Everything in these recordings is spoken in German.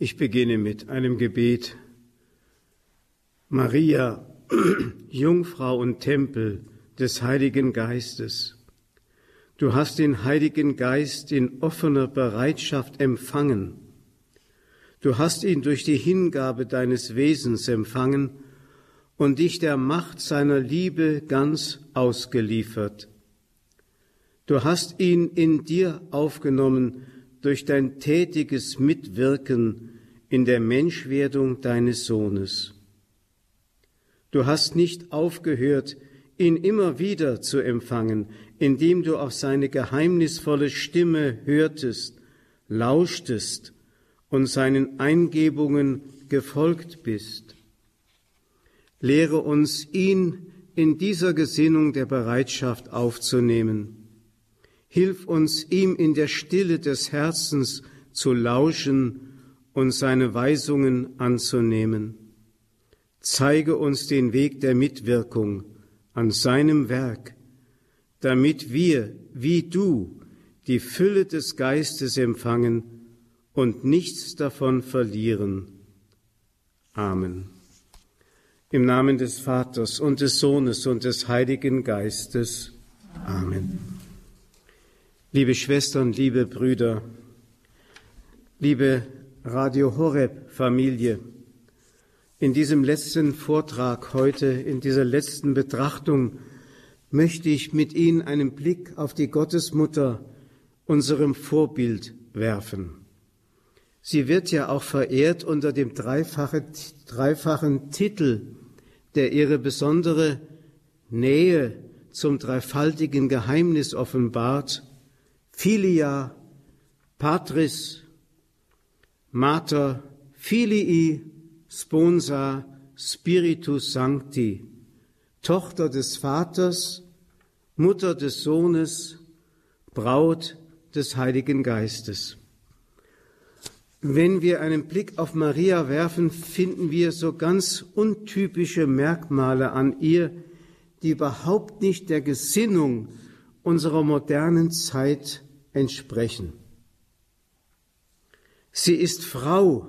Ich beginne mit einem Gebet. Maria, Jungfrau und Tempel des Heiligen Geistes, du hast den Heiligen Geist in offener Bereitschaft empfangen. Du hast ihn durch die Hingabe deines Wesens empfangen und dich der Macht seiner Liebe ganz ausgeliefert. Du hast ihn in dir aufgenommen durch dein tätiges Mitwirken in der Menschwerdung deines Sohnes. Du hast nicht aufgehört, ihn immer wieder zu empfangen, indem du auf seine geheimnisvolle Stimme hörtest, lauschtest und seinen Eingebungen gefolgt bist. Lehre uns, ihn in dieser Gesinnung der Bereitschaft aufzunehmen Hilf uns, ihm in der Stille des Herzens zu lauschen und seine Weisungen anzunehmen. Zeige uns den Weg der Mitwirkung an seinem Werk, damit wir, wie du, die Fülle des Geistes empfangen und nichts davon verlieren. Amen. Im Namen des Vaters und des Sohnes und des Heiligen Geistes. Amen. Liebe Schwestern, liebe Brüder, liebe Radio Horeb Familie, in diesem letzten Vortrag heute, in dieser letzten Betrachtung, möchte ich mit Ihnen einen Blick auf die Gottesmutter, unserem Vorbild, werfen. Sie wird ja auch verehrt unter dem dreifachen, dreifachen Titel, der ihre besondere Nähe zum dreifaltigen Geheimnis offenbart, Filia, Patris, Mater, Filii, Sponsa, Spiritus Sancti, Tochter des Vaters, Mutter des Sohnes, Braut des Heiligen Geistes. Wenn wir einen Blick auf Maria werfen, finden wir so ganz untypische Merkmale an ihr, die überhaupt nicht der Gesinnung unserer modernen Zeit entsprechen. Sie ist Frau,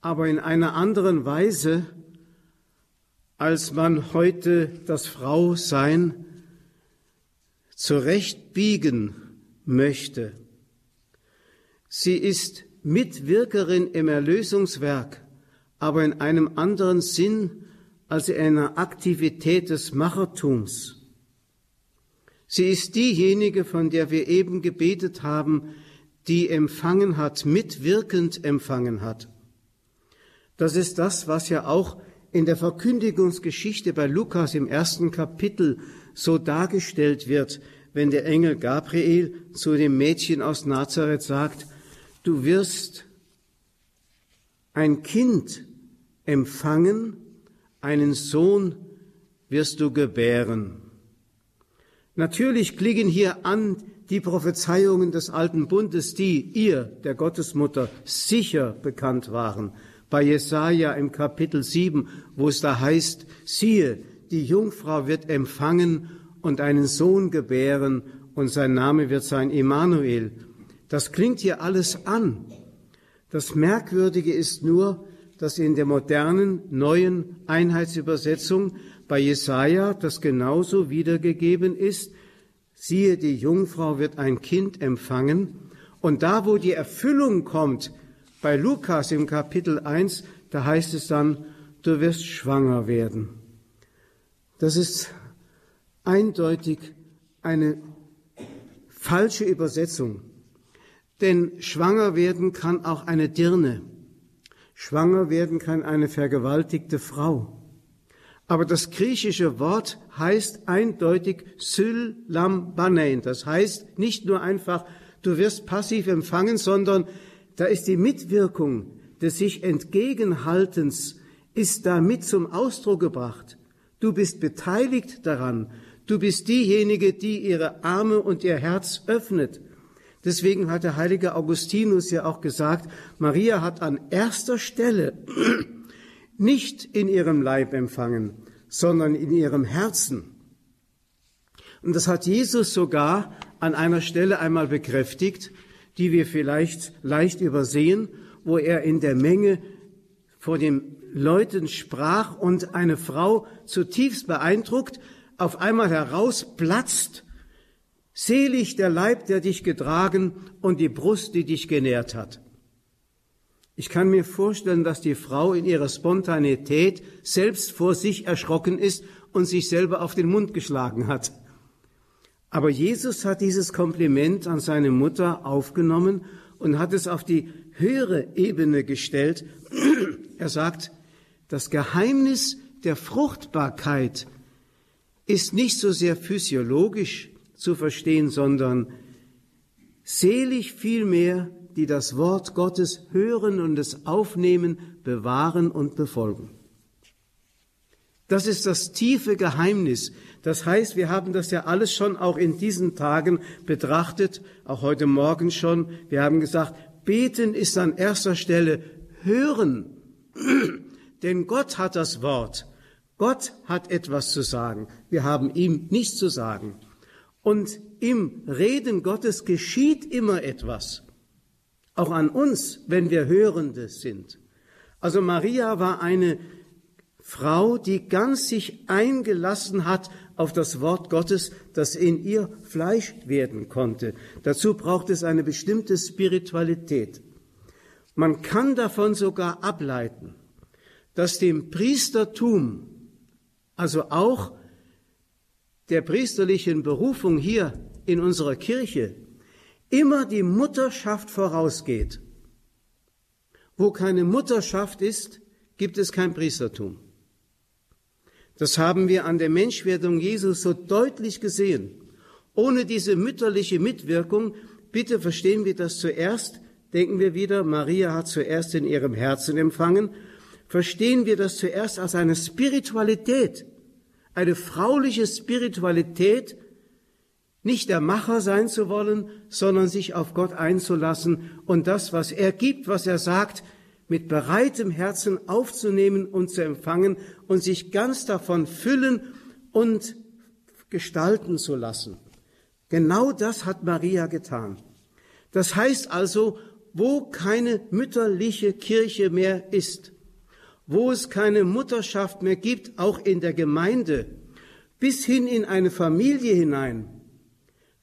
aber in einer anderen Weise, als man heute das Frausein zurechtbiegen möchte. Sie ist Mitwirkerin im Erlösungswerk, aber in einem anderen Sinn als in einer Aktivität des Machertums. Sie ist diejenige, von der wir eben gebetet haben, die empfangen hat, mitwirkend empfangen hat. Das ist das, was ja auch in der Verkündigungsgeschichte bei Lukas im ersten Kapitel so dargestellt wird, wenn der Engel Gabriel zu dem Mädchen aus Nazareth sagt, du wirst ein Kind empfangen, einen Sohn wirst du gebären. Natürlich klingen hier an die Prophezeiungen des alten Bundes, die ihr, der Gottesmutter, sicher bekannt waren. Bei Jesaja im Kapitel 7, wo es da heißt, siehe, die Jungfrau wird empfangen und einen Sohn gebären und sein Name wird sein Immanuel. Das klingt hier alles an. Das Merkwürdige ist nur, dass in der modernen neuen Einheitsübersetzung bei Jesaja das genauso wiedergegeben ist. Siehe, die Jungfrau wird ein Kind empfangen. Und da, wo die Erfüllung kommt, bei Lukas im Kapitel 1, da heißt es dann, du wirst schwanger werden. Das ist eindeutig eine falsche Übersetzung. Denn schwanger werden kann auch eine Dirne. Schwanger werden kann eine vergewaltigte Frau. Aber das griechische Wort heißt eindeutig Syl Lam Banein. Das heißt nicht nur einfach, du wirst passiv empfangen, sondern da ist die Mitwirkung des sich Entgegenhaltens ist da mit zum Ausdruck gebracht. Du bist beteiligt daran. Du bist diejenige, die ihre Arme und ihr Herz öffnet. Deswegen hat der heilige Augustinus ja auch gesagt, Maria hat an erster Stelle nicht in ihrem Leib empfangen, sondern in ihrem Herzen. Und das hat Jesus sogar an einer Stelle einmal bekräftigt, die wir vielleicht leicht übersehen, wo er in der Menge vor den Leuten sprach und eine Frau zutiefst beeindruckt auf einmal herausplatzt, selig der Leib, der dich getragen und die Brust, die dich genährt hat. Ich kann mir vorstellen, dass die Frau in ihrer Spontanität selbst vor sich erschrocken ist und sich selber auf den Mund geschlagen hat. Aber Jesus hat dieses Kompliment an seine Mutter aufgenommen und hat es auf die höhere Ebene gestellt. Er sagt, das Geheimnis der Fruchtbarkeit ist nicht so sehr physiologisch zu verstehen, sondern selig vielmehr, die das Wort Gottes hören und es aufnehmen, bewahren und befolgen. Das ist das tiefe Geheimnis. Das heißt, wir haben das ja alles schon auch in diesen Tagen betrachtet, auch heute Morgen schon. Wir haben gesagt, beten ist an erster Stelle hören. Denn Gott hat das Wort. Gott hat etwas zu sagen. Wir haben ihm nichts zu sagen. Und im Reden Gottes geschieht immer etwas. Auch an uns, wenn wir Hörende sind. Also Maria war eine Frau, die ganz sich eingelassen hat auf das Wort Gottes, das in ihr Fleisch werden konnte. Dazu braucht es eine bestimmte Spiritualität. Man kann davon sogar ableiten, dass dem Priestertum, also auch der priesterlichen Berufung hier in unserer Kirche, immer die Mutterschaft vorausgeht. Wo keine Mutterschaft ist, gibt es kein Priestertum. Das haben wir an der Menschwerdung Jesus so deutlich gesehen. Ohne diese mütterliche Mitwirkung, bitte verstehen wir das zuerst, denken wir wieder, Maria hat zuerst in ihrem Herzen empfangen, verstehen wir das zuerst als eine Spiritualität, eine frauliche Spiritualität, nicht der Macher sein zu wollen, sondern sich auf Gott einzulassen und das, was er gibt, was er sagt, mit bereitem Herzen aufzunehmen und zu empfangen und sich ganz davon füllen und gestalten zu lassen. Genau das hat Maria getan. Das heißt also, wo keine mütterliche Kirche mehr ist, wo es keine Mutterschaft mehr gibt, auch in der Gemeinde, bis hin in eine Familie hinein,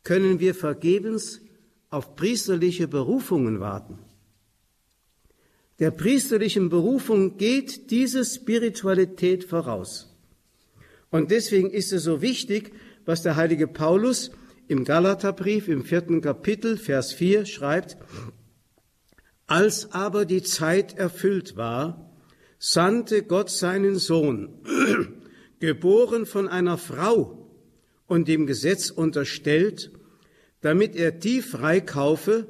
können wir vergebens auf priesterliche Berufungen warten. Der priesterlichen Berufung geht diese Spiritualität voraus. Und deswegen ist es so wichtig, was der heilige Paulus im Galaterbrief im vierten Kapitel, Vers 4 schreibt, als aber die Zeit erfüllt war, sandte Gott seinen Sohn, geboren von einer Frau und dem Gesetz unterstellt, damit er die freikaufe,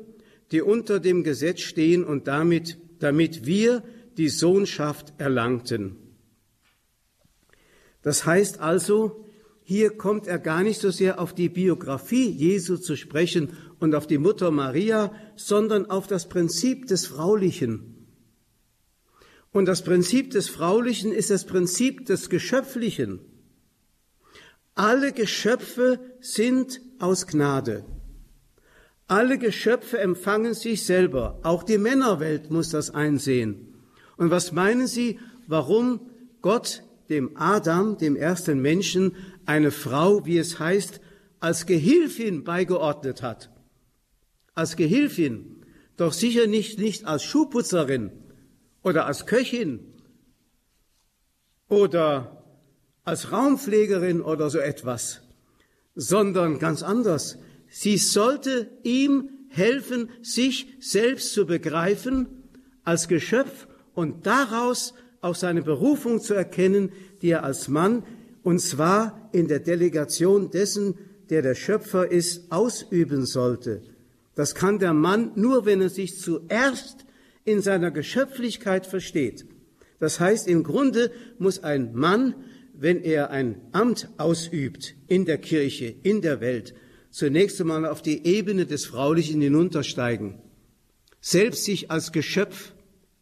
die unter dem Gesetz stehen und damit damit wir die Sohnschaft erlangten. Das heißt also, hier kommt er gar nicht so sehr auf die Biografie Jesu zu sprechen und auf die Mutter Maria, sondern auf das Prinzip des Fraulichen. Und das Prinzip des Fraulichen ist das Prinzip des Geschöpflichen. Alle Geschöpfe sind aus Gnade. Alle Geschöpfe empfangen sich selber. Auch die Männerwelt muss das einsehen. Und was meinen Sie, warum Gott dem Adam, dem ersten Menschen, eine Frau, wie es heißt, als Gehilfin beigeordnet hat? Als Gehilfin, doch sicher nicht, nicht als Schuhputzerin oder als Köchin oder als Raumpflegerin oder so etwas, sondern ganz anders. Sie sollte ihm helfen, sich selbst zu begreifen als Geschöpf und daraus auch seine Berufung zu erkennen, die er als Mann, und zwar in der Delegation dessen, der der Schöpfer ist, ausüben sollte. Das kann der Mann nur, wenn er sich zuerst in seiner Geschöpflichkeit versteht. Das heißt, im Grunde muss ein Mann, wenn er ein Amt ausübt in der Kirche, in der Welt, zunächst einmal auf die Ebene des Fraulichen hinuntersteigen, selbst sich als Geschöpf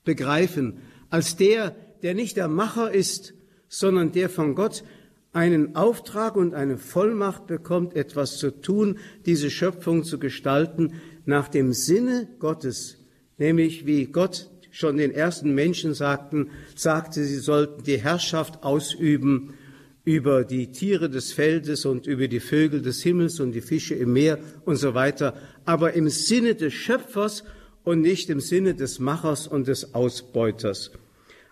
begreifen, als der, der nicht der Macher ist, sondern der von Gott einen Auftrag und eine Vollmacht bekommt, etwas zu tun, diese Schöpfung zu gestalten nach dem Sinne Gottes, nämlich wie Gott schon den ersten Menschen sagten, sagte, sie sollten die Herrschaft ausüben über die Tiere des Feldes und über die Vögel des Himmels und die Fische im Meer und so weiter, aber im Sinne des Schöpfers und nicht im Sinne des Machers und des Ausbeuters.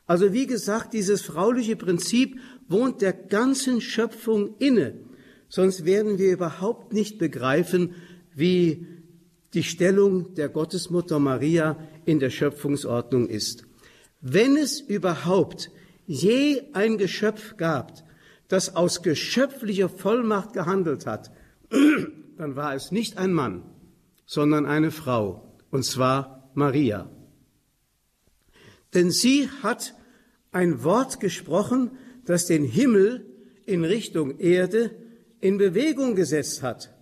Also wie gesagt, dieses frauliche Prinzip wohnt der ganzen Schöpfung inne, sonst werden wir überhaupt nicht begreifen, wie die Stellung der Gottesmutter Maria in der Schöpfungsordnung ist. Wenn es überhaupt je ein Geschöpf gab, das aus geschöpflicher Vollmacht gehandelt hat, dann war es nicht ein Mann, sondern eine Frau, und zwar Maria. Denn sie hat ein Wort gesprochen, das den Himmel in Richtung Erde in Bewegung gesetzt hat.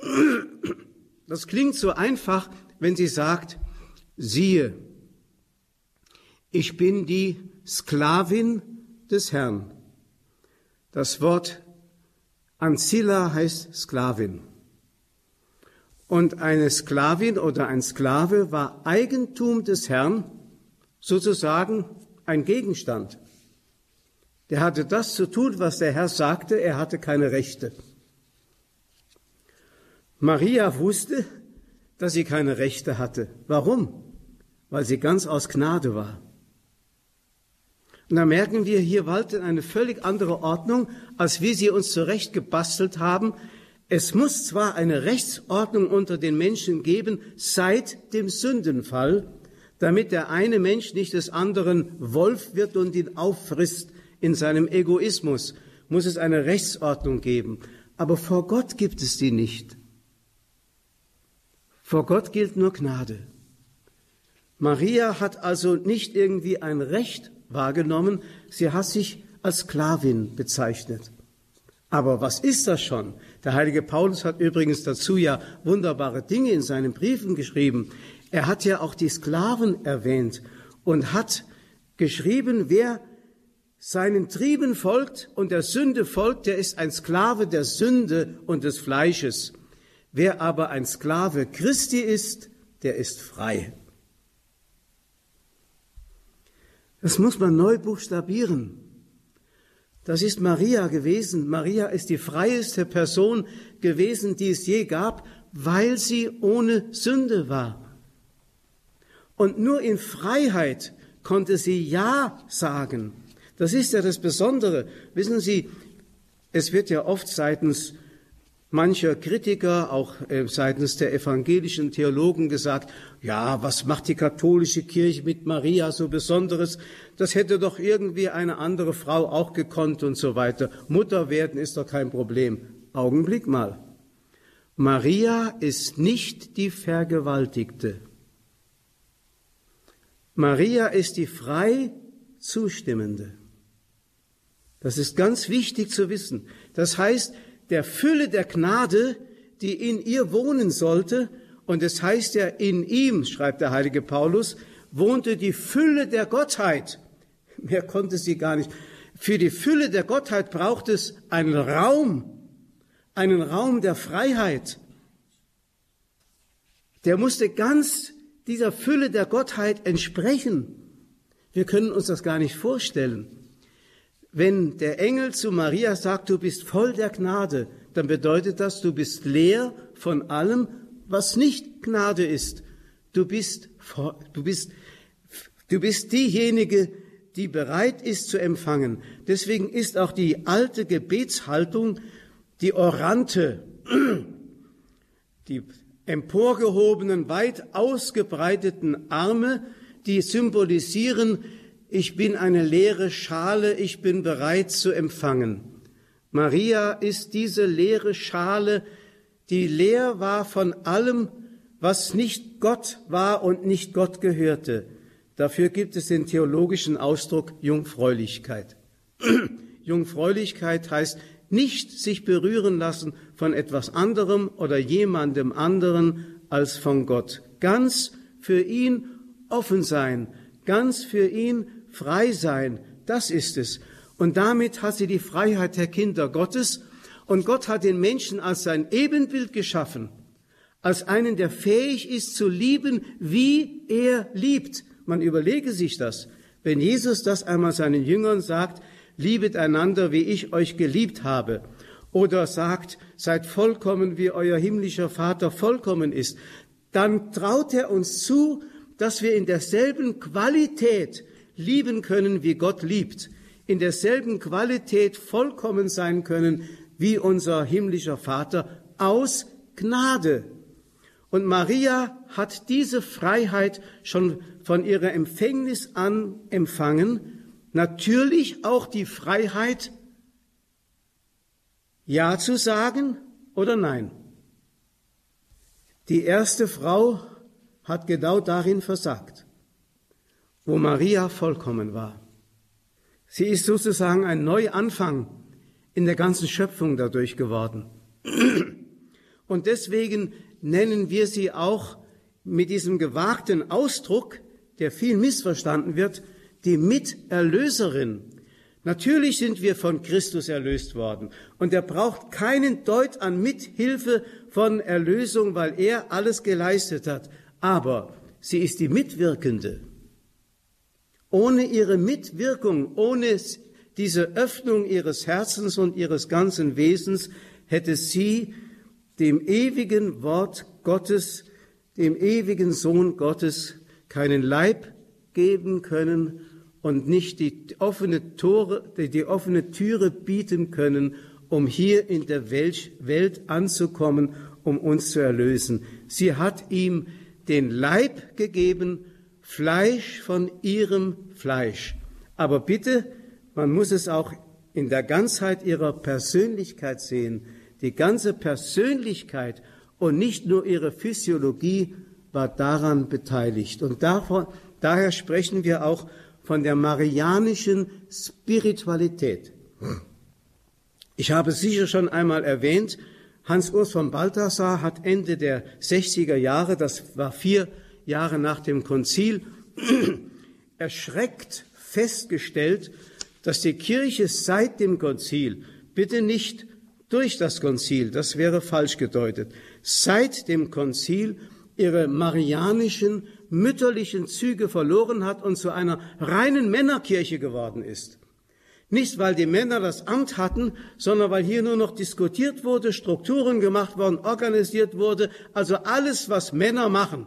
Das klingt so einfach, wenn sie sagt, siehe, ich bin die Sklavin des Herrn. Das Wort Ancilla heißt Sklavin. Und eine Sklavin oder ein Sklave war Eigentum des Herrn, sozusagen ein Gegenstand. Der hatte das zu tun, was der Herr sagte, er hatte keine Rechte. Maria wusste, dass sie keine Rechte hatte. Warum? Weil sie ganz aus Gnade war. Und da merken wir, hier waltet eine völlig andere Ordnung, als wie sie uns zurechtgebastelt haben. Es muss zwar eine Rechtsordnung unter den Menschen geben seit dem Sündenfall, damit der eine Mensch nicht des anderen Wolf wird und ihn auffrisst in seinem Egoismus, muss es eine Rechtsordnung geben. Aber vor Gott gibt es die nicht. Vor Gott gilt nur Gnade. Maria hat also nicht irgendwie ein Recht wahrgenommen, sie hat sich als Sklavin bezeichnet. Aber was ist das schon? Der heilige Paulus hat übrigens dazu ja wunderbare Dinge in seinen Briefen geschrieben. Er hat ja auch die Sklaven erwähnt und hat geschrieben, wer seinen Trieben folgt und der Sünde folgt, der ist ein Sklave der Sünde und des Fleisches. Wer aber ein Sklave Christi ist, der ist frei. Das muss man neu buchstabieren. Das ist Maria gewesen. Maria ist die freieste Person gewesen, die es je gab, weil sie ohne Sünde war. Und nur in Freiheit konnte sie Ja sagen. Das ist ja das Besondere. Wissen Sie, es wird ja oft seitens mancher Kritiker, auch äh, seitens der evangelischen Theologen gesagt, ja, was macht die katholische Kirche mit Maria so Besonderes? Das hätte doch irgendwie eine andere Frau auch gekonnt und so weiter. Mutter werden ist doch kein Problem. Augenblick mal. Maria ist nicht die Vergewaltigte. Maria ist die frei Zustimmende. Das ist ganz wichtig zu wissen. Das heißt, der Fülle der Gnade, die in ihr wohnen sollte, und es heißt ja, in ihm, schreibt der heilige Paulus, wohnte die Fülle der Gottheit. Mehr konnte sie gar nicht. Für die Fülle der Gottheit braucht es einen Raum, einen Raum der Freiheit. Der musste ganz dieser Fülle der Gottheit entsprechen. Wir können uns das gar nicht vorstellen. Wenn der Engel zu Maria sagt, du bist voll der Gnade, dann bedeutet das, du bist leer von allem, was nicht Gnade ist. Du bist, du bist, du bist diejenige, die bereit ist zu empfangen. Deswegen ist auch die alte Gebetshaltung die Orante, die emporgehobenen, weit ausgebreiteten Arme, die symbolisieren, ich bin eine leere Schale, ich bin bereit zu empfangen. Maria ist diese leere Schale, die leer war von allem, was nicht Gott war und nicht Gott gehörte. Dafür gibt es den theologischen Ausdruck Jungfräulichkeit. Jungfräulichkeit heißt nicht sich berühren lassen von etwas anderem oder jemandem anderen als von Gott. Ganz für ihn offen sein, ganz für ihn frei sein, das ist es. Und damit hat sie die Freiheit der Kinder Gottes. Und Gott hat den Menschen als sein Ebenbild geschaffen. als einen, der fähig ist zu lieben, wie er liebt. Man überlege sich das. Wenn Jesus das einmal seinen Jüngern sagt, liebet einander, wie ich euch geliebt habe, oder sagt, seid vollkommen, wie euer himmlischer Vater vollkommen ist, dann traut er uns zu, dass wir in derselben Qualität lieben können, wie Gott liebt, in derselben Qualität vollkommen sein können, wie unser himmlischer Vater aus Gnade. Und Maria hat diese Freiheit schon von ihrer Empfängnis an empfangen, natürlich auch die Freiheit, Ja zu sagen oder Nein. Die erste Frau hat genau darin versagt, wo Maria vollkommen war. Sie ist sozusagen ein Neuanfang in der ganzen Schöpfung dadurch geworden. Und deswegen nennen wir sie auch mit diesem gewagten Ausdruck, der viel missverstanden wird, die Miterlöserin. Natürlich sind wir von Christus erlöst worden und er braucht keinen Deut an Mithilfe von Erlösung, weil er alles geleistet hat. Aber sie ist die Mitwirkende. Ohne ihre Mitwirkung, ohne diese Öffnung ihres Herzens und ihres ganzen Wesens hätte sie dem ewigen Wort Gottes, dem ewigen Sohn Gottes keinen Leib geben können und nicht die offene, Tore, die offene Türe bieten können, um hier in der Welt anzukommen, um uns zu erlösen. Sie hat ihm den Leib gegeben, Fleisch von ihrem Fleisch. Aber bitte, man muss es auch in der Ganzheit ihrer Persönlichkeit sehen. Die ganze Persönlichkeit und nicht nur ihre Physiologie war daran beteiligt. Und davon, daher sprechen wir auch von der marianischen Spiritualität. Ich habe sicher schon einmal erwähnt, Hans Urs von Balthasar hat Ende der 60er Jahre, das war vier Jahre nach dem Konzil, erschreckt festgestellt, dass die Kirche seit dem Konzil, bitte nicht durch das Konzil, das wäre falsch gedeutet, seit dem Konzil ihre marianischen, mütterlichen Züge verloren hat und zu einer reinen Männerkirche geworden ist. Nicht, weil die Männer das Amt hatten, sondern weil hier nur noch diskutiert wurde, Strukturen gemacht worden, organisiert wurde, also alles, was Männer machen.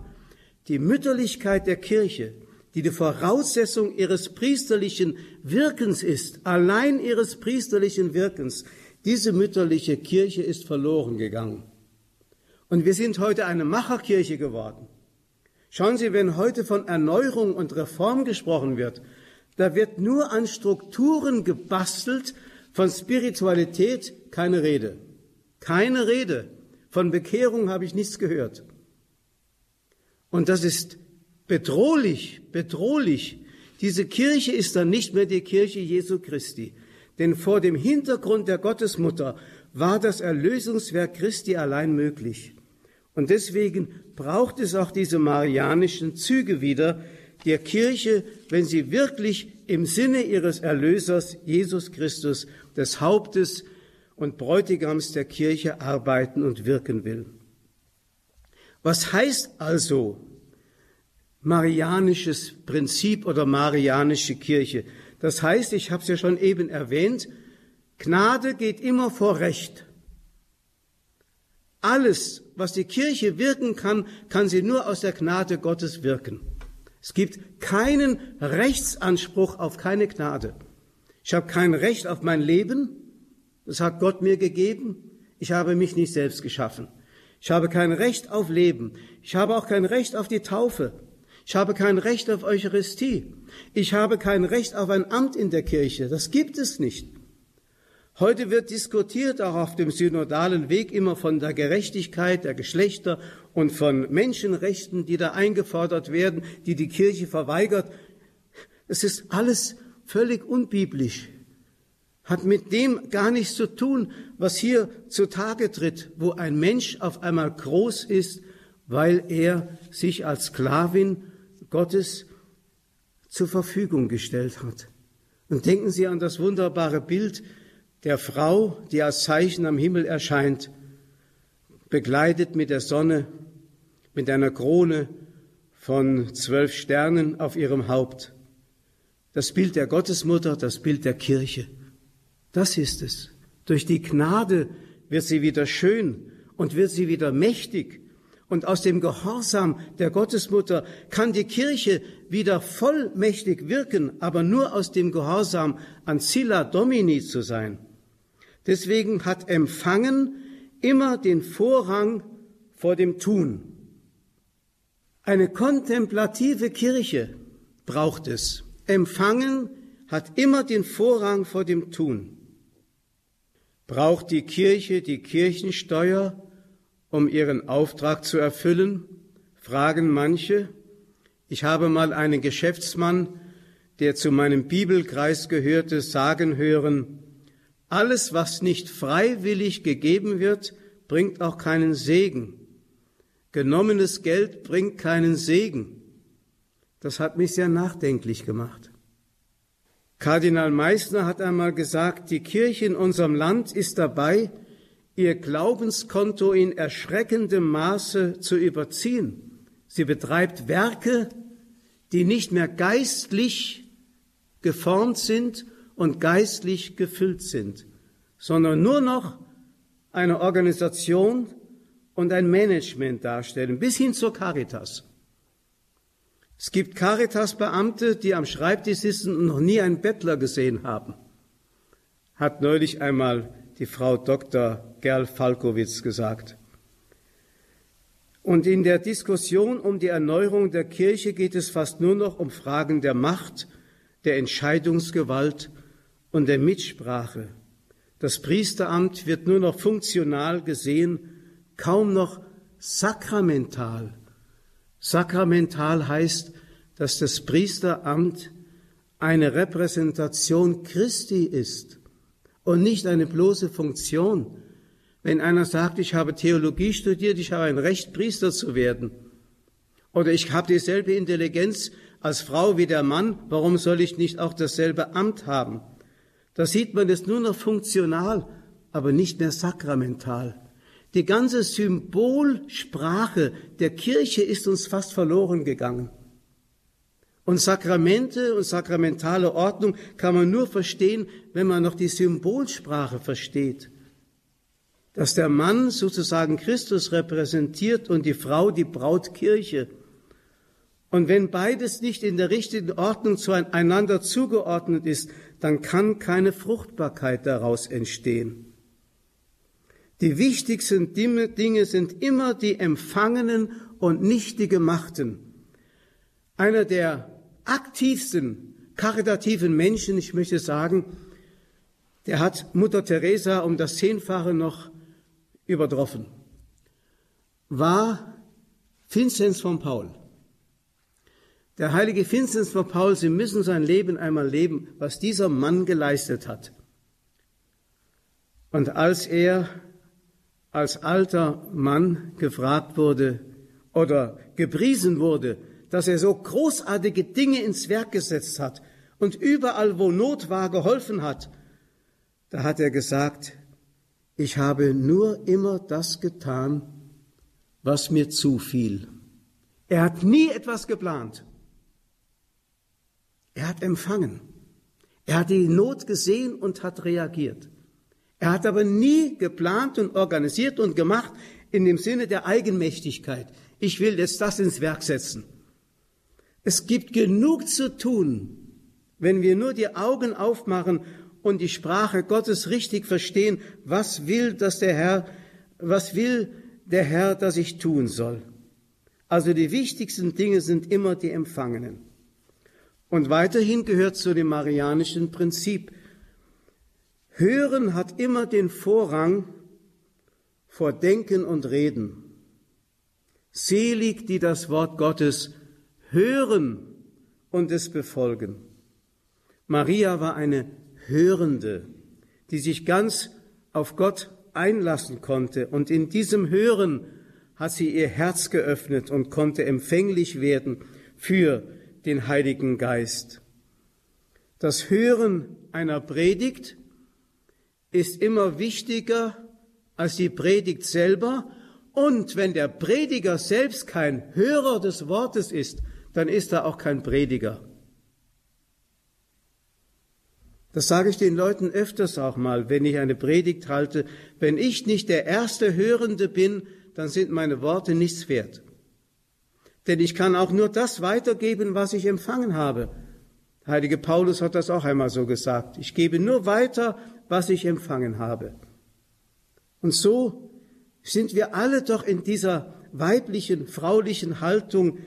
Die Mütterlichkeit der Kirche, die die Voraussetzung ihres priesterlichen Wirkens ist, allein ihres priesterlichen Wirkens, diese mütterliche Kirche ist verloren gegangen. Und wir sind heute eine Macherkirche geworden. Schauen Sie, wenn heute von Erneuerung und Reform gesprochen wird, da wird nur an Strukturen gebastelt, von Spiritualität keine Rede. Keine Rede. Von Bekehrung habe ich nichts gehört. Und das ist bedrohlich, bedrohlich. Diese Kirche ist dann nicht mehr die Kirche Jesu Christi. Denn vor dem Hintergrund der Gottesmutter war das Erlösungswerk Christi allein möglich. Und deswegen braucht es auch diese marianischen Züge wieder der Kirche, wenn sie wirklich im Sinne ihres Erlösers Jesus Christus, des Hauptes und Bräutigams der Kirche arbeiten und wirken will. Was heißt also marianisches Prinzip oder marianische Kirche? Das heißt, ich habe es ja schon eben erwähnt, Gnade geht immer vor Recht. Alles, was die Kirche wirken kann, kann sie nur aus der Gnade Gottes wirken. Es gibt keinen Rechtsanspruch auf keine Gnade. Ich habe kein Recht auf mein Leben, das hat Gott mir gegeben. Ich habe mich nicht selbst geschaffen. Ich habe kein Recht auf Leben. Ich habe auch kein Recht auf die Taufe. Ich habe kein Recht auf Eucharistie. Ich habe kein Recht auf ein Amt in der Kirche. Das gibt es nicht. Heute wird diskutiert, auch auf dem synodalen Weg, immer von der Gerechtigkeit der Geschlechter und von Menschenrechten, die da eingefordert werden, die die Kirche verweigert. Es ist alles völlig unbiblisch, hat mit dem gar nichts zu tun, was hier zutage tritt, wo ein Mensch auf einmal groß ist, weil er sich als Sklavin Gottes zur Verfügung gestellt hat. Und denken Sie an das wunderbare Bild der Frau, die als Zeichen am Himmel erscheint, begleitet mit der Sonne mit einer Krone von zwölf Sternen auf ihrem Haupt. Das Bild der Gottesmutter, das Bild der Kirche. Das ist es. Durch die Gnade wird sie wieder schön und wird sie wieder mächtig. Und aus dem Gehorsam der Gottesmutter kann die Kirche wieder vollmächtig wirken, aber nur aus dem Gehorsam an Silla Domini zu sein. Deswegen hat Empfangen immer den Vorrang vor dem Tun. Eine kontemplative Kirche braucht es. Empfangen hat immer den Vorrang vor dem Tun. Braucht die Kirche die Kirchensteuer, um ihren Auftrag zu erfüllen? fragen manche. Ich habe mal einen Geschäftsmann, der zu meinem Bibelkreis gehörte, sagen hören, alles, was nicht freiwillig gegeben wird, bringt auch keinen Segen. Genommenes Geld bringt keinen Segen. Das hat mich sehr nachdenklich gemacht. Kardinal Meissner hat einmal gesagt, die Kirche in unserem Land ist dabei, ihr Glaubenskonto in erschreckendem Maße zu überziehen. Sie betreibt Werke, die nicht mehr geistlich geformt sind und geistlich gefüllt sind, sondern nur noch eine Organisation und ein Management darstellen, bis hin zur Caritas. Es gibt Caritas-Beamte, die am Schreibtisch sitzen und noch nie einen Bettler gesehen haben. Hat neulich einmal die Frau Dr. Gerl Falkowitz gesagt. Und in der Diskussion um die Erneuerung der Kirche geht es fast nur noch um Fragen der Macht, der Entscheidungsgewalt und der Mitsprache. Das Priesteramt wird nur noch funktional gesehen, kaum noch sakramental. Sakramental heißt, dass das Priesteramt eine Repräsentation Christi ist und nicht eine bloße Funktion. Wenn einer sagt, ich habe Theologie studiert, ich habe ein Recht, Priester zu werden, oder ich habe dieselbe Intelligenz als Frau wie der Mann, warum soll ich nicht auch dasselbe Amt haben? Da sieht man es nur noch funktional, aber nicht mehr sakramental. Die ganze Symbolsprache der Kirche ist uns fast verloren gegangen. Und Sakramente und sakramentale Ordnung kann man nur verstehen, wenn man noch die Symbolsprache versteht. Dass der Mann sozusagen Christus repräsentiert und die Frau die Brautkirche. Und wenn beides nicht in der richtigen Ordnung zueinander zugeordnet ist, dann kann keine Fruchtbarkeit daraus entstehen. Die wichtigsten Dinge sind immer die Empfangenen und nicht die Gemachten. Einer der aktivsten karitativen Menschen, ich möchte sagen, der hat Mutter Teresa um das Zehnfache noch übertroffen, war Vinzenz von Paul. Der heilige Vinzenz von Paul, Sie müssen sein Leben einmal leben, was dieser Mann geleistet hat. Und als er als alter Mann gefragt wurde oder gepriesen wurde, dass er so großartige Dinge ins Werk gesetzt hat und überall, wo Not war, geholfen hat, da hat er gesagt, ich habe nur immer das getan, was mir zufiel. Er hat nie etwas geplant. Er hat empfangen. Er hat die Not gesehen und hat reagiert. Er hat aber nie geplant und organisiert und gemacht in dem Sinne der Eigenmächtigkeit. Ich will jetzt das ins Werk setzen. Es gibt genug zu tun, wenn wir nur die Augen aufmachen und die Sprache Gottes richtig verstehen, was will, dass der Herr, was will der Herr, dass ich tun soll. Also die wichtigsten Dinge sind immer die Empfangenen. Und weiterhin gehört zu dem marianischen Prinzip. Hören hat immer den Vorrang vor Denken und Reden. Selig, die das Wort Gottes hören und es befolgen. Maria war eine Hörende, die sich ganz auf Gott einlassen konnte und in diesem Hören hat sie ihr Herz geöffnet und konnte empfänglich werden für den Heiligen Geist. Das Hören einer Predigt ist immer wichtiger als die Predigt selber Und wenn der Prediger selbst kein Hörer des Wortes ist, dann ist er auch kein Prediger. Das sage ich den Leuten öfters auch mal, wenn ich eine Predigt halte. Wenn ich nicht der erste Hörende bin, dann sind meine Worte nichts wert. Denn ich kann auch nur das weitergeben, was ich empfangen habe. Heilige Paulus hat das auch einmal so gesagt. Ich gebe nur weiter, was ich empfangen habe. Und so sind wir alle doch in dieser weiblichen, fraulichen Haltung,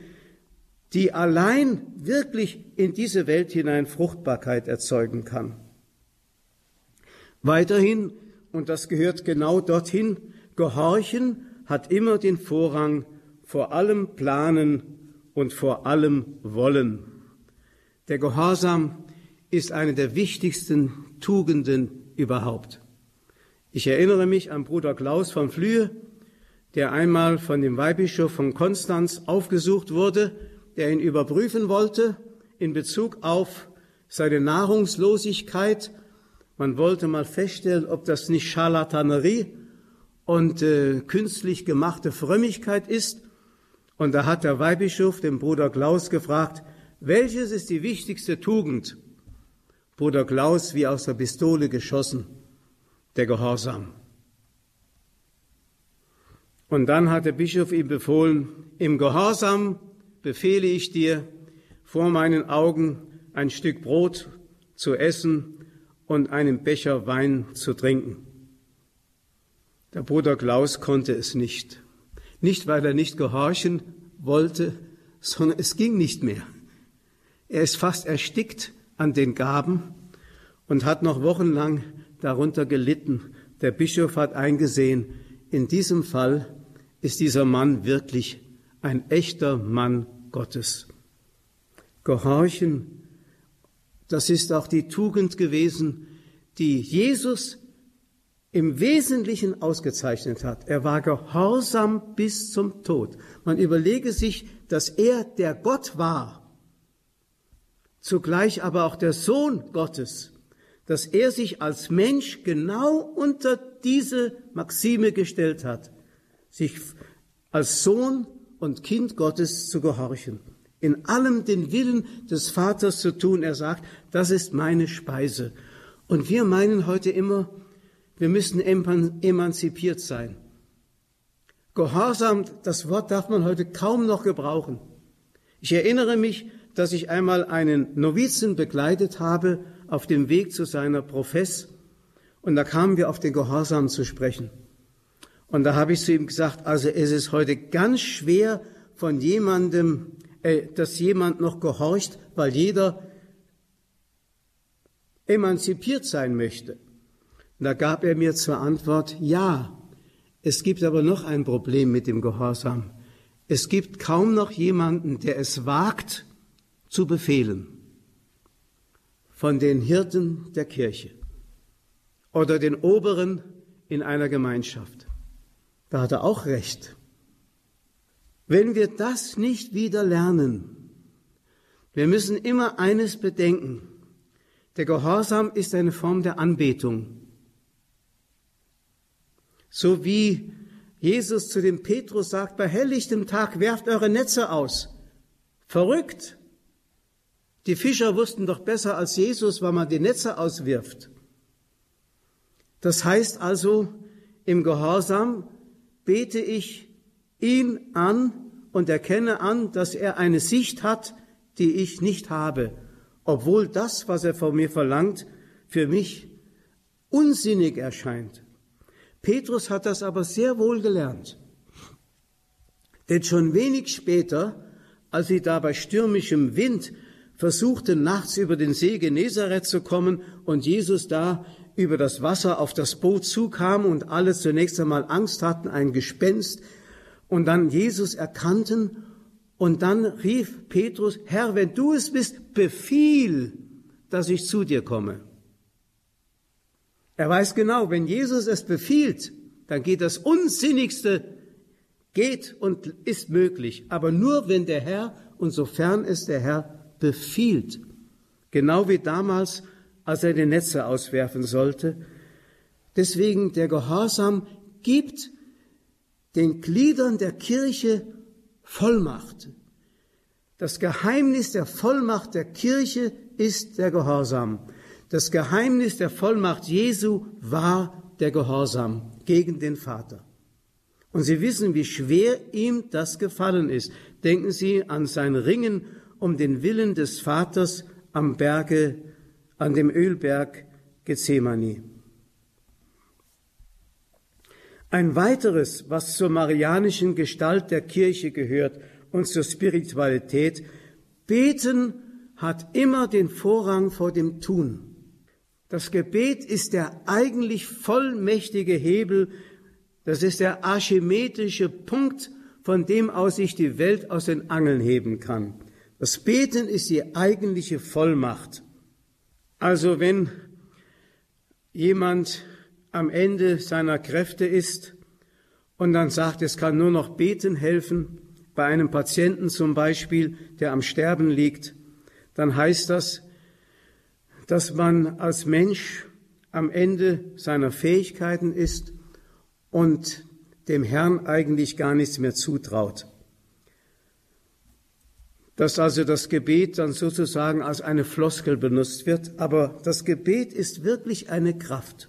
die allein wirklich in diese Welt hinein Fruchtbarkeit erzeugen kann. Weiterhin, und das gehört genau dorthin, Gehorchen hat immer den Vorrang vor allem Planen und vor allem Wollen. Der Gehorsam ist eine der wichtigsten Tugenden überhaupt. Ich erinnere mich an Bruder Klaus von Flühe, der einmal von dem Weihbischof von Konstanz aufgesucht wurde, der ihn überprüfen wollte in Bezug auf seine Nahrungslosigkeit. Man wollte mal feststellen, ob das nicht Scharlatanerie und äh, künstlich gemachte Frömmigkeit ist. Und da hat der Weihbischof den Bruder Klaus gefragt, welches ist die wichtigste Tugend? Bruder Klaus wie aus der Pistole geschossen, der Gehorsam. Und dann hat der Bischof ihm befohlen, im Gehorsam befehle ich dir, vor meinen Augen ein Stück Brot zu essen und einen Becher Wein zu trinken. Der Bruder Klaus konnte es nicht. Nicht, weil er nicht gehorchen wollte, sondern es ging nicht mehr. Er ist fast erstickt an den Gaben und hat noch wochenlang darunter gelitten. Der Bischof hat eingesehen, in diesem Fall ist dieser Mann wirklich ein echter Mann Gottes. Gehorchen, das ist auch die Tugend gewesen, die Jesus im Wesentlichen ausgezeichnet hat. Er war gehorsam bis zum Tod. Man überlege sich, dass er der Gott war, zugleich aber auch der Sohn Gottes, dass er sich als Mensch genau unter diese Maxime gestellt hat, sich als Sohn und Kind Gottes zu gehorchen, in allem den Willen des Vaters zu tun. Er sagt, das ist meine Speise. Und wir meinen heute immer, wir müssen emanzipiert sein. Gehorsam, das Wort darf man heute kaum noch gebrauchen. Ich erinnere mich, dass ich einmal einen Novizen begleitet habe auf dem Weg zu seiner Profess und da kamen wir auf den Gehorsam zu sprechen. Und da habe ich zu ihm gesagt, also es ist heute ganz schwer von jemandem, äh, dass jemand noch gehorcht, weil jeder emanzipiert sein möchte. Und da gab er mir zur Antwort, ja, es gibt aber noch ein Problem mit dem Gehorsam. Es gibt kaum noch jemanden, der es wagt zu befehlen von den Hirten der Kirche oder den Oberen in einer Gemeinschaft. Da hat er auch recht. Wenn wir das nicht wieder lernen, wir müssen immer eines bedenken. Der Gehorsam ist eine Form der Anbetung. So wie Jesus zu dem Petrus sagt, bei helllichtem Tag werft eure Netze aus. Verrückt. Die Fischer wussten doch besser als Jesus, wann man die Netze auswirft. Das heißt also, im Gehorsam bete ich ihn an und erkenne an, dass er eine Sicht hat, die ich nicht habe, obwohl das, was er von mir verlangt, für mich unsinnig erscheint. Petrus hat das aber sehr wohl gelernt. Denn schon wenig später, als sie da bei stürmischem Wind versuchten, nachts über den See Genezareth zu kommen und Jesus da über das Wasser auf das Boot zukam und alle zunächst einmal Angst hatten, ein Gespenst, und dann Jesus erkannten, und dann rief Petrus, Herr, wenn du es bist, befiehl, dass ich zu dir komme. Er weiß genau, wenn Jesus es befiehlt, dann geht das Unsinnigste, geht und ist möglich, aber nur wenn der Herr und sofern es der Herr befiehlt. Genau wie damals als er die Netze auswerfen sollte. Deswegen der Gehorsam gibt den Gliedern der Kirche Vollmacht. Das Geheimnis der Vollmacht der Kirche ist der Gehorsam. Das Geheimnis der Vollmacht Jesu war der Gehorsam gegen den Vater. Und Sie wissen, wie schwer ihm das gefallen ist. Denken Sie an sein Ringen um den Willen des Vaters am Berge, an dem Ölberg Gethsemane. Ein weiteres, was zur marianischen Gestalt der Kirche gehört und zur Spiritualität, beten hat immer den Vorrang vor dem Tun. Das Gebet ist der eigentlich vollmächtige Hebel, das ist der archimetrische Punkt, von dem aus sich die Welt aus den Angeln heben kann. Das Beten ist die eigentliche Vollmacht. Also wenn jemand am Ende seiner Kräfte ist und dann sagt, es kann nur noch beten helfen, bei einem Patienten zum Beispiel, der am Sterben liegt, dann heißt das, dass man als Mensch am Ende seiner Fähigkeiten ist und dem Herrn eigentlich gar nichts mehr zutraut. Dass also das Gebet dann sozusagen als eine Floskel benutzt wird, aber das Gebet ist wirklich eine Kraft.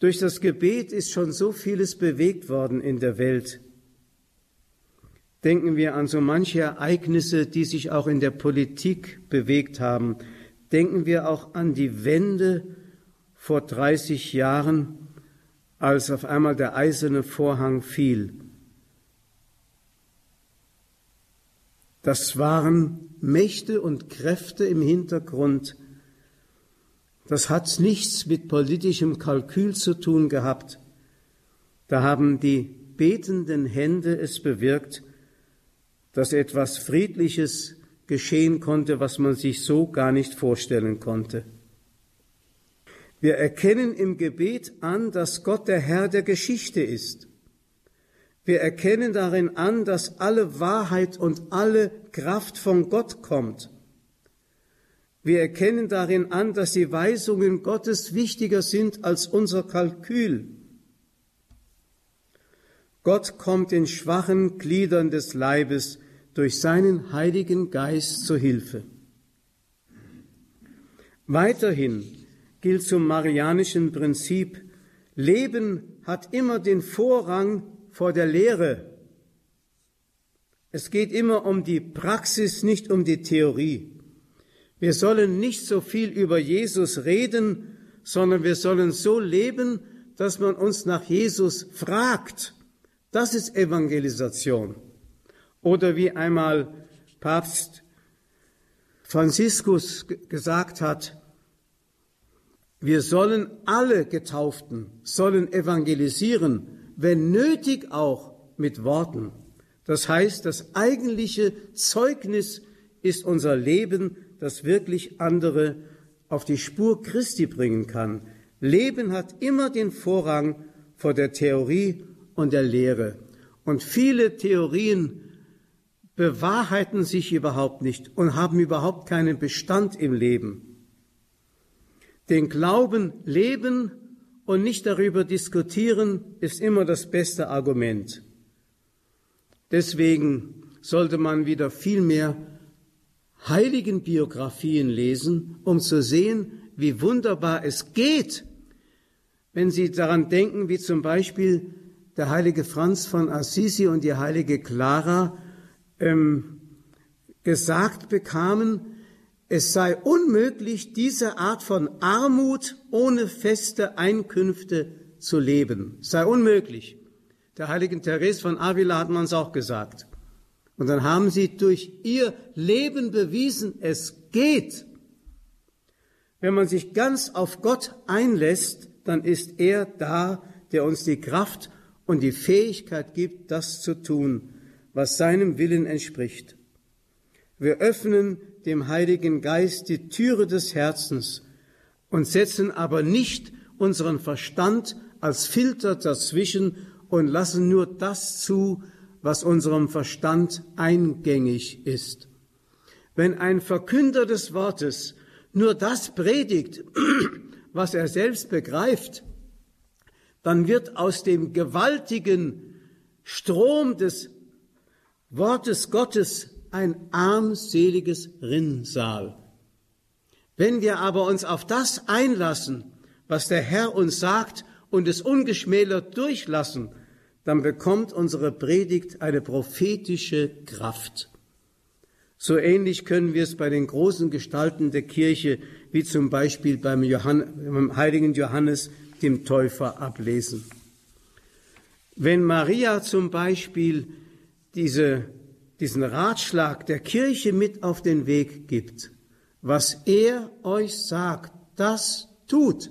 Durch das Gebet ist schon so vieles bewegt worden in der Welt. Denken wir an so manche Ereignisse, die sich auch in der Politik bewegt haben. Denken wir auch an die Wende vor 30 Jahren, als auf einmal der eiserne Vorhang fiel. Das waren Mächte und Kräfte im Hintergrund, das hat nichts mit politischem Kalkül zu tun gehabt. Da haben die betenden Hände es bewirkt, dass etwas Friedliches geschehen konnte, was man sich so gar nicht vorstellen konnte. Wir erkennen im Gebet an, dass Gott der Herr der Geschichte ist. Wir erkennen darin an, dass alle Wahrheit und alle Kraft von Gott kommt. Wir erkennen darin an, dass die Weisungen Gottes wichtiger sind als unser Kalkül. Gott kommt den schwachen Gliedern des Leibes durch seinen Heiligen Geist zur Hilfe. Weiterhin gilt zum marianischen Prinzip, Leben hat immer den Vorrang vor der Lehre. Es geht immer um die Praxis, nicht um die Theorie. Wir sollen nicht so viel über Jesus reden, sondern wir sollen so leben, dass man uns nach Jesus fragt. Das ist Evangelisation. Oder wie einmal Papst Franziskus gesagt hat, wir sollen alle Getauften, sollen evangelisieren, wenn nötig auch mit Worten. Das heißt, das eigentliche Zeugnis ist unser Leben das wirklich andere auf die Spur Christi bringen kann. Leben hat immer den Vorrang vor der Theorie und der Lehre. Und viele Theorien bewahrheiten sich überhaupt nicht und haben überhaupt keinen Bestand im Leben. Den Glauben leben und nicht darüber diskutieren ist immer das beste Argument. Deswegen sollte man wieder viel mehr heiligen Biografien lesen, um zu sehen, wie wunderbar es geht, wenn Sie daran denken, wie zum Beispiel der heilige Franz von Assisi und die heilige Clara ähm, gesagt bekamen, es sei unmöglich, diese Art von Armut ohne feste Einkünfte zu leben. Sei unmöglich. Der heiligen Therese von Avila hat man es auch gesagt. Und dann haben sie durch ihr Leben bewiesen, es geht. Wenn man sich ganz auf Gott einlässt, dann ist er da, der uns die Kraft und die Fähigkeit gibt, das zu tun, was seinem Willen entspricht. Wir öffnen dem Heiligen Geist die Türe des Herzens und setzen aber nicht unseren Verstand als Filter dazwischen und lassen nur das zu, was unserem Verstand eingängig ist. Wenn ein Verkünder des Wortes nur das predigt, was er selbst begreift, dann wird aus dem gewaltigen Strom des Wortes Gottes ein armseliges Rinnsal. Wenn wir aber uns auf das einlassen, was der Herr uns sagt und es ungeschmälert durchlassen, dann bekommt unsere Predigt eine prophetische Kraft. So ähnlich können wir es bei den großen Gestalten der Kirche, wie zum Beispiel beim, Johann, beim heiligen Johannes, dem Täufer, ablesen. Wenn Maria zum Beispiel diese, diesen Ratschlag der Kirche mit auf den Weg gibt, was er euch sagt, das tut,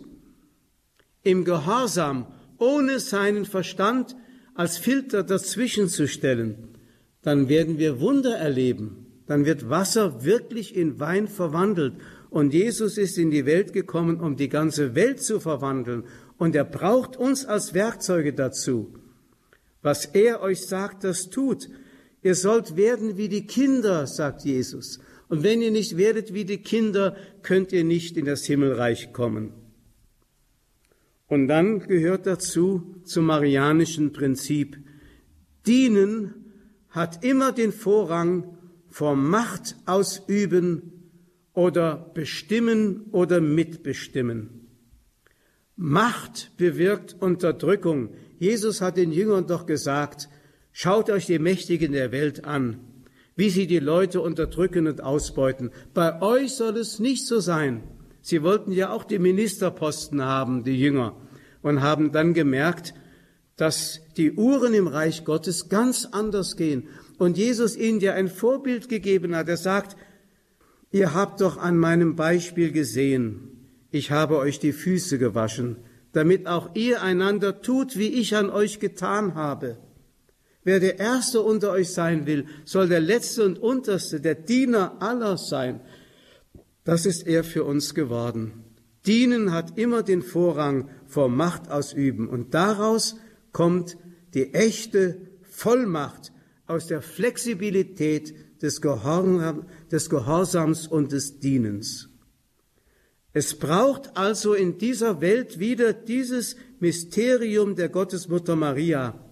im Gehorsam, ohne seinen Verstand als Filter dazwischen zu stellen, dann werden wir Wunder erleben dann wird Wasser wirklich in Wein verwandelt. Und Jesus ist in die Welt gekommen, um die ganze Welt zu verwandeln. Und er braucht uns als Werkzeuge dazu. Was er euch sagt, das tut. Ihr sollt werden wie die Kinder, sagt Jesus. Und wenn ihr nicht werdet wie die Kinder, könnt ihr nicht in das Himmelreich kommen. Und dann gehört dazu zum marianischen Prinzip. Dienen hat immer den Vorrang vor Macht ausüben oder bestimmen oder mitbestimmen. Macht bewirkt Unterdrückung. Jesus hat den Jüngern doch gesagt, schaut euch die Mächtigen der Welt an, wie sie die Leute unterdrücken und ausbeuten. Bei euch soll es nicht so sein. Sie wollten ja auch die Ministerposten haben, die Jünger, und haben dann gemerkt, dass die Uhren im Reich Gottes ganz anders gehen und Jesus ihnen ja ein Vorbild gegeben hat. Er sagt, ihr habt doch an meinem Beispiel gesehen, ich habe euch die Füße gewaschen, damit auch ihr einander tut, wie ich an euch getan habe. Wer der Erste unter euch sein will, soll der Letzte und Unterste, der Diener aller sein. Das ist er für uns geworden. Dienen hat immer den Vorrang vor Macht ausüben und daraus kommt die echte Vollmacht, aus der Flexibilität des, Gehorsams und des Dienens. Es braucht also in dieser Welt wieder dieses Mysterium der Gottesmutter Maria,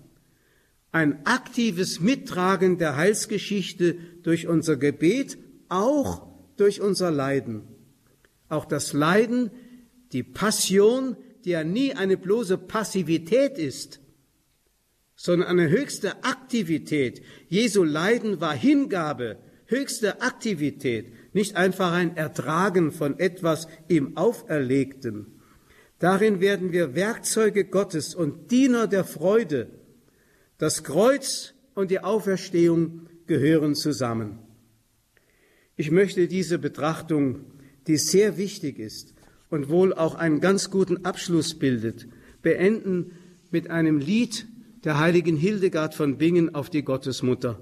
ein aktives Mittragen der Heilsgeschichte durch unser Gebet, auch durch unser Leiden. Auch das Leiden, die Passion, die ja nie eine bloße Passivität ist, sondern eine höchste Aktivität. Jesu Leiden war Hingabe, höchste Aktivität, nicht einfach ein Ertragen von etwas ihm Auferlegten. Darin werden wir Werkzeuge Gottes und Diener der Freude. Das Kreuz und die Auferstehung gehören zusammen. Ich möchte diese Betrachtung, die sehr wichtig ist und wohl auch einen ganz guten Abschluss bildet, beenden mit einem Lied, der heiligen Hildegard von Bingen auf die Gottesmutter.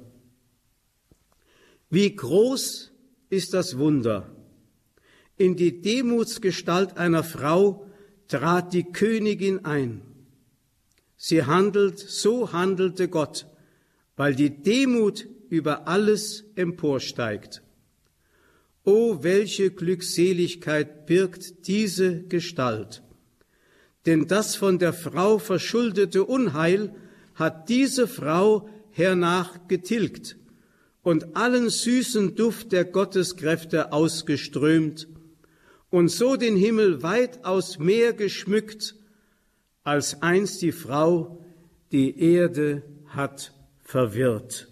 Wie groß ist das Wunder! In die Demutsgestalt einer Frau trat die Königin ein. Sie handelt, so handelte Gott, weil die Demut über alles emporsteigt. O welche Glückseligkeit birgt diese Gestalt! Denn das von der Frau verschuldete Unheil hat diese Frau hernach getilgt und allen süßen Duft der Gotteskräfte ausgeströmt und so den Himmel weitaus mehr geschmückt, als einst die Frau die Erde hat verwirrt.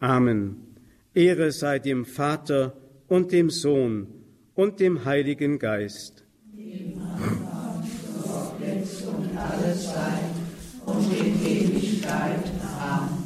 Amen. Ehre sei dem Vater und dem Sohn und dem Heiligen Geist. Dem und alles sei und in Ewigkeit. Amen.